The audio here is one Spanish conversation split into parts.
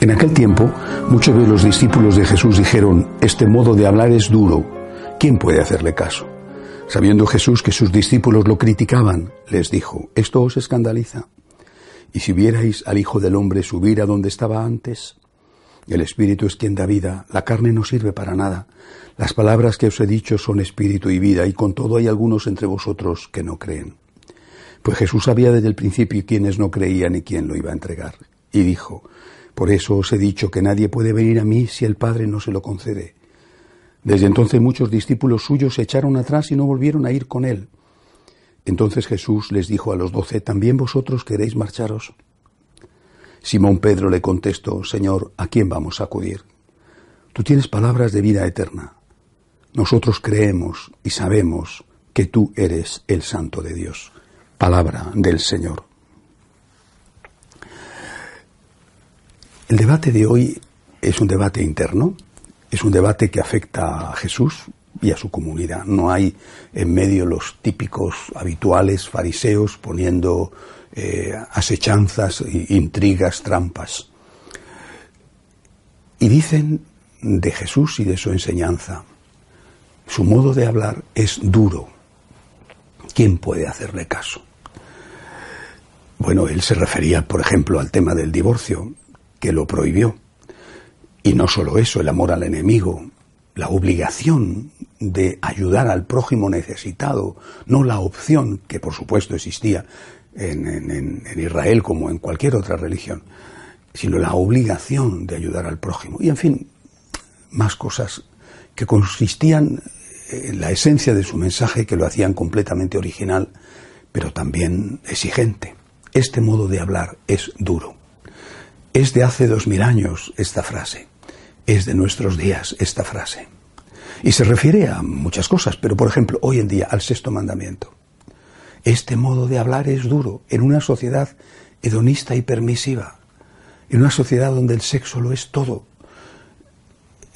En aquel tiempo, muchos de los discípulos de Jesús dijeron, este modo de hablar es duro, ¿quién puede hacerle caso? Sabiendo Jesús que sus discípulos lo criticaban, les dijo, esto os escandaliza. Y si vierais al Hijo del Hombre subir a donde estaba antes, el Espíritu es quien da vida, la carne no sirve para nada. Las palabras que os he dicho son espíritu y vida, y con todo hay algunos entre vosotros que no creen. Pues Jesús sabía desde el principio quiénes no creían y quién lo iba a entregar. Y dijo, por eso os he dicho que nadie puede venir a mí si el Padre no se lo concede. Desde entonces muchos discípulos suyos se echaron atrás y no volvieron a ir con él. Entonces Jesús les dijo a los doce, ¿también vosotros queréis marcharos? Simón Pedro le contestó, Señor, ¿a quién vamos a acudir? Tú tienes palabras de vida eterna. Nosotros creemos y sabemos que tú eres el Santo de Dios. Palabra del Señor. El debate de hoy es un debate interno, es un debate que afecta a Jesús y a su comunidad. No hay en medio los típicos habituales fariseos poniendo eh, asechanzas, intrigas, trampas. Y dicen de Jesús y de su enseñanza, su modo de hablar es duro. ¿Quién puede hacerle caso? Bueno, él se refería, por ejemplo, al tema del divorcio que lo prohibió. Y no solo eso, el amor al enemigo, la obligación de ayudar al prójimo necesitado, no la opción que por supuesto existía en, Israel como en cualquier otra religión, sino la obligación de ayudar al prójimo. Y en fin, más cosas que consistían en la esencia de su mensaje que lo hacían completamente original, pero también exigente. Este modo de hablar es duro. Es de hace dos mil años esta frase, es de nuestros días esta frase. Y se refiere a muchas cosas, pero por ejemplo, hoy en día al sexto mandamiento. Este modo de hablar es duro en una sociedad hedonista y permisiva, en una sociedad donde el sexo lo es todo,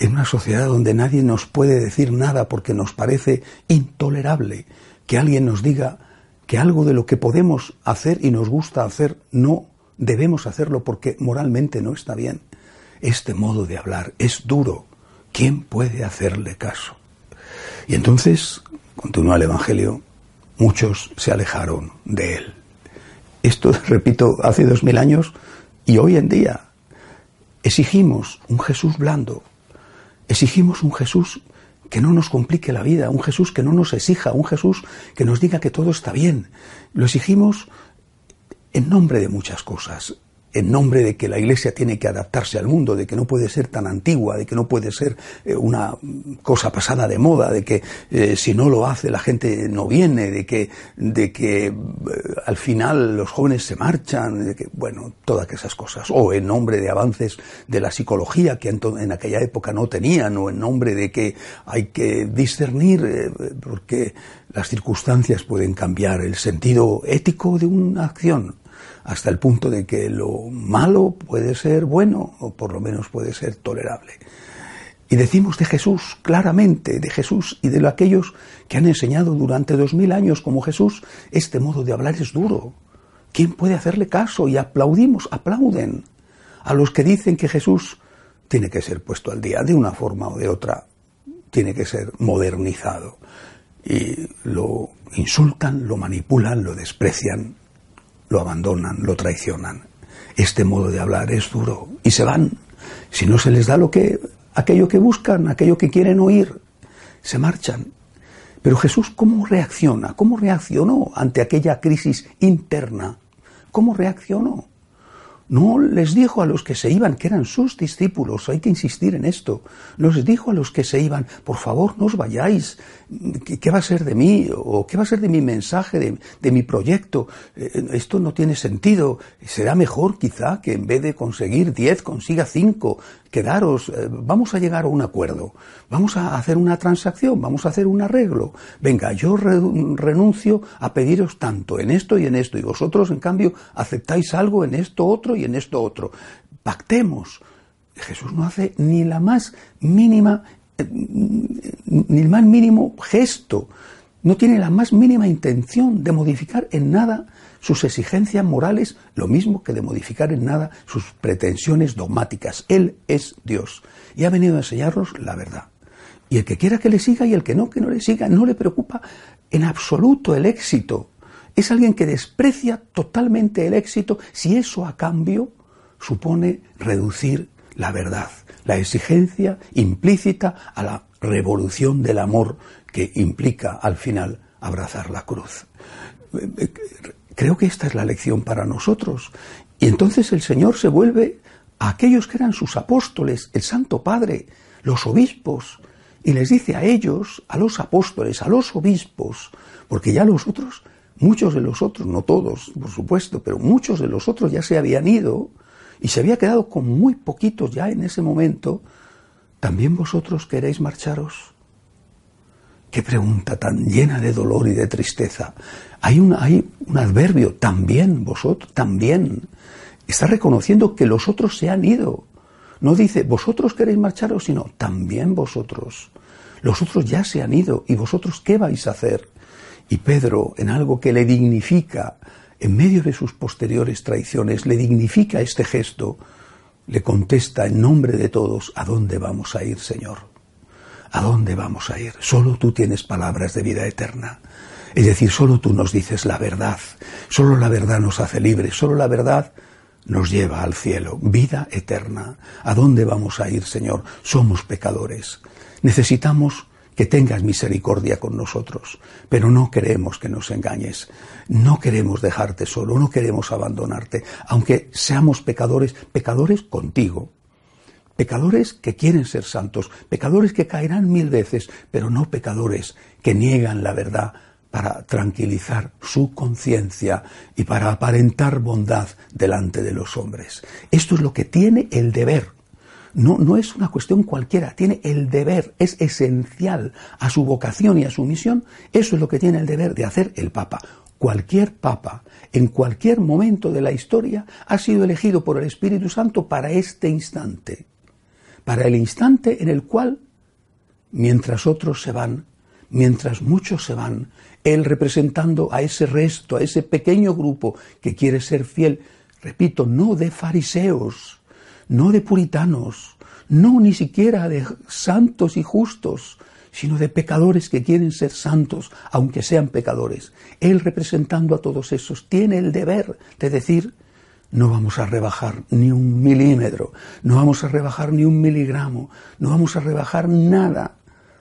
en una sociedad donde nadie nos puede decir nada porque nos parece intolerable que alguien nos diga que algo de lo que podemos hacer y nos gusta hacer no debemos hacerlo porque moralmente no está bien. Este modo de hablar es duro. ¿Quién puede hacerle caso? Y entonces, continúa el Evangelio, muchos se alejaron de él. Esto, repito, hace dos mil años y hoy en día exigimos un Jesús blando, exigimos un Jesús que no nos complique la vida, un Jesús que no nos exija, un Jesús que nos diga que todo está bien. Lo exigimos en nombre de muchas cosas, en nombre de que la Iglesia tiene que adaptarse al mundo, de que no puede ser tan antigua, de que no puede ser eh, una cosa pasada de moda, de que eh, si no lo hace la gente no viene, de que, de que eh, al final los jóvenes se marchan, de que, bueno, todas esas cosas. O en nombre de avances de la psicología que en, en aquella época no tenían, o en nombre de que hay que discernir, porque las circunstancias pueden cambiar el sentido ético de una acción hasta el punto de que lo malo puede ser bueno o por lo menos puede ser tolerable. Y decimos de Jesús, claramente, de Jesús y de aquellos que han enseñado durante dos mil años como Jesús, este modo de hablar es duro. ¿Quién puede hacerle caso? Y aplaudimos, aplauden a los que dicen que Jesús tiene que ser puesto al día de una forma o de otra, tiene que ser modernizado. Y lo insultan, lo manipulan, lo desprecian, lo abandonan, lo traicionan. Este modo de hablar es duro y se van. Si no se les da lo que aquello que buscan, aquello que quieren oír, se marchan. Pero Jesús cómo reacciona? ¿Cómo reaccionó ante aquella crisis interna? ¿Cómo reaccionó? No les dijo a los que se iban, que eran sus discípulos, hay que insistir en esto. No les dijo a los que se iban, por favor, no os vayáis, ¿qué, va a ser de mí? ¿O qué va a ser de mi mensaje, de, mi proyecto? Eh, esto no tiene sentido. Será mejor quizá que en vez de conseguir diez, consiga cinco. Quedaros, eh, vamos a llegar a un acuerdo, vamos a hacer una transacción, vamos a hacer un arreglo. Venga, yo renuncio a pediros tanto en esto y en esto, y vosotros, en cambio, aceptáis algo en esto otro y en esto otro. Pactemos. Jesús no hace ni la más mínima, ni el más mínimo gesto, no tiene la más mínima intención de modificar en nada sus exigencias morales, lo mismo que de modificar en nada sus pretensiones dogmáticas. Él es Dios y ha venido a enseñarnos la verdad. Y el que quiera que le siga y el que no, que no le siga, no le preocupa en absoluto el éxito es alguien que desprecia totalmente el éxito si eso a cambio supone reducir la verdad, la exigencia implícita a la revolución del amor que implica al final abrazar la cruz. Creo que esta es la lección para nosotros. Y entonces el Señor se vuelve a aquellos que eran sus apóstoles, el Santo Padre, los obispos, y les dice a ellos, a los apóstoles, a los obispos, porque ya los otros Muchos de los otros, no todos, por supuesto, pero muchos de los otros ya se habían ido y se había quedado con muy poquitos ya en ese momento. ¿También vosotros queréis marcharos? Qué pregunta tan llena de dolor y de tristeza. Hay un, hay un adverbio, también vosotros, también. Está reconociendo que los otros se han ido. No dice, vosotros queréis marcharos, sino también vosotros. Los otros ya se han ido y vosotros qué vais a hacer. Y Pedro, en algo que le dignifica, en medio de sus posteriores traiciones, le dignifica este gesto, le contesta en nombre de todos, ¿a dónde vamos a ir, Señor? ¿A dónde vamos a ir? Solo tú tienes palabras de vida eterna. Es decir, solo tú nos dices la verdad. Solo la verdad nos hace libres. Solo la verdad nos lleva al cielo. Vida eterna. ¿A dónde vamos a ir, Señor? Somos pecadores. Necesitamos que tengas misericordia con nosotros, pero no queremos que nos engañes, no queremos dejarte solo, no queremos abandonarte, aunque seamos pecadores, pecadores contigo, pecadores que quieren ser santos, pecadores que caerán mil veces, pero no pecadores que niegan la verdad para tranquilizar su conciencia y para aparentar bondad delante de los hombres. Esto es lo que tiene el deber no, no es una cuestión cualquiera, tiene el deber, es esencial a su vocación y a su misión, eso es lo que tiene el deber de hacer el Papa. Cualquier Papa, en cualquier momento de la historia, ha sido elegido por el Espíritu Santo para este instante, para el instante en el cual, mientras otros se van, mientras muchos se van, él representando a ese resto, a ese pequeño grupo que quiere ser fiel, repito, no de fariseos, no de puritanos, no ni siquiera de santos y justos, sino de pecadores que quieren ser santos, aunque sean pecadores. Él representando a todos esos tiene el deber de decir, no vamos a rebajar ni un milímetro, no vamos a rebajar ni un miligramo, no vamos a rebajar nada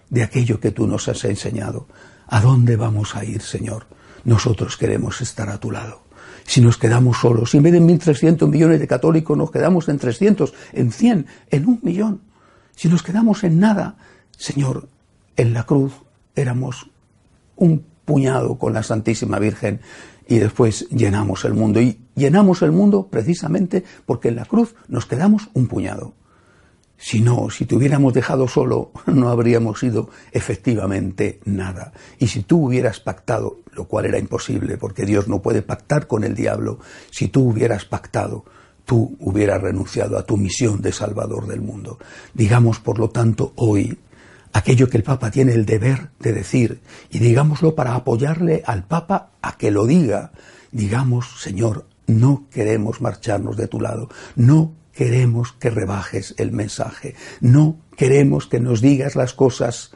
de aquello que tú nos has enseñado. ¿A dónde vamos a ir, Señor? Nosotros queremos estar a tu lado si nos quedamos solos. Si en vez de 1.300 millones de católicos nos quedamos en 300, en 100, en un millón. Si nos quedamos en nada, Señor, en la cruz éramos un puñado con la Santísima Virgen y después llenamos el mundo. Y llenamos el mundo precisamente porque en la cruz nos quedamos un puñado. Si no, si te hubiéramos dejado solo, no habríamos sido efectivamente nada. Y si tú hubieras pactado, lo cual era imposible, porque Dios no puede pactar con el diablo, si tú hubieras pactado, tú hubieras renunciado a tu misión de Salvador del mundo. Digamos, por lo tanto, hoy, aquello que el Papa tiene el deber de decir, y digámoslo para apoyarle al Papa a que lo diga, digamos, Señor, no queremos marcharnos de tu lado, no queremos que rebajes el mensaje, no queremos que nos digas las cosas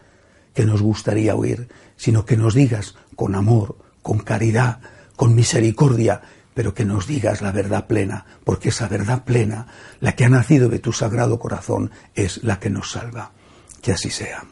que nos gustaría oír, sino que nos digas con amor, con caridad, con misericordia, pero que nos digas la verdad plena, porque esa verdad plena, la que ha nacido de tu sagrado corazón, es la que nos salva. Que así sea.